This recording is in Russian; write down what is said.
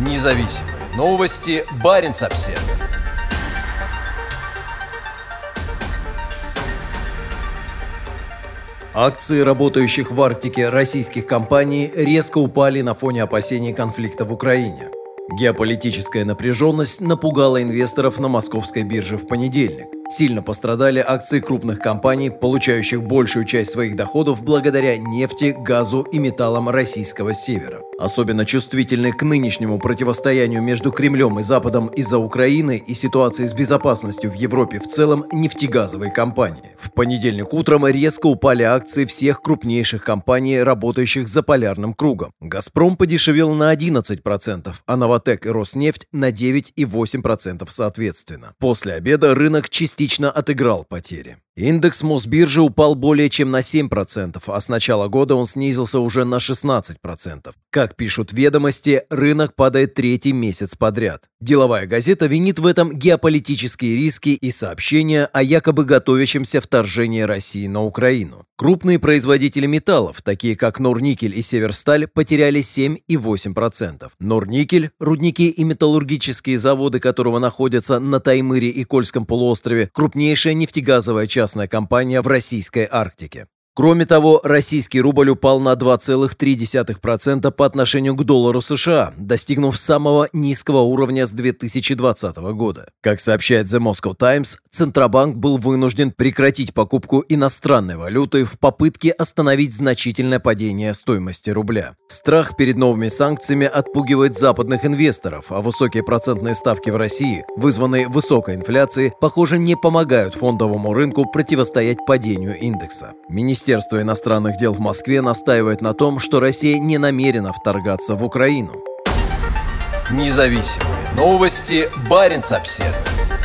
Независимые новости. Барин обсерва Акции работающих в Арктике российских компаний резко упали на фоне опасений конфликта в Украине. Геополитическая напряженность напугала инвесторов на московской бирже в понедельник. Сильно пострадали акции крупных компаний, получающих большую часть своих доходов благодаря нефти, газу и металлам российского севера. Особенно чувствительны к нынешнему противостоянию между Кремлем и Западом из-за Украины и ситуации с безопасностью в Европе в целом нефтегазовые компании. В понедельник утром резко упали акции всех крупнейших компаний, работающих за полярным кругом. «Газпром» подешевел на 11%, а «Новотек» и «Роснефть» на 9,8% соответственно. После обеда рынок частично отыграл потери. Индекс Мосбиржи упал более чем на 7%, а с начала года он снизился уже на 16%. Как пишут ведомости, рынок падает третий месяц подряд. Деловая газета винит в этом геополитические риски и сообщения о якобы готовящемся вторжении России на Украину. Крупные производители металлов, такие как Норникель и Северсталь, потеряли 7 и 8%. Норникель, рудники и металлургические заводы которого находятся на Таймыре и Кольском полуострове, крупнейшая нефтегазовая частная компания в российской Арктике. Кроме того, российский рубль упал на 2,3% по отношению к доллару США, достигнув самого низкого уровня с 2020 года. Как сообщает The Moscow Times, Центробанк был вынужден прекратить покупку иностранной валюты в попытке остановить значительное падение стоимости рубля. Страх перед новыми санкциями отпугивает западных инвесторов, а высокие процентные ставки в России, вызванные высокой инфляцией, похоже, не помогают фондовому рынку противостоять падению индекса. Министерство иностранных дел в Москве настаивает на том, что Россия не намерена вторгаться в Украину. Независимые новости. Барин обседный.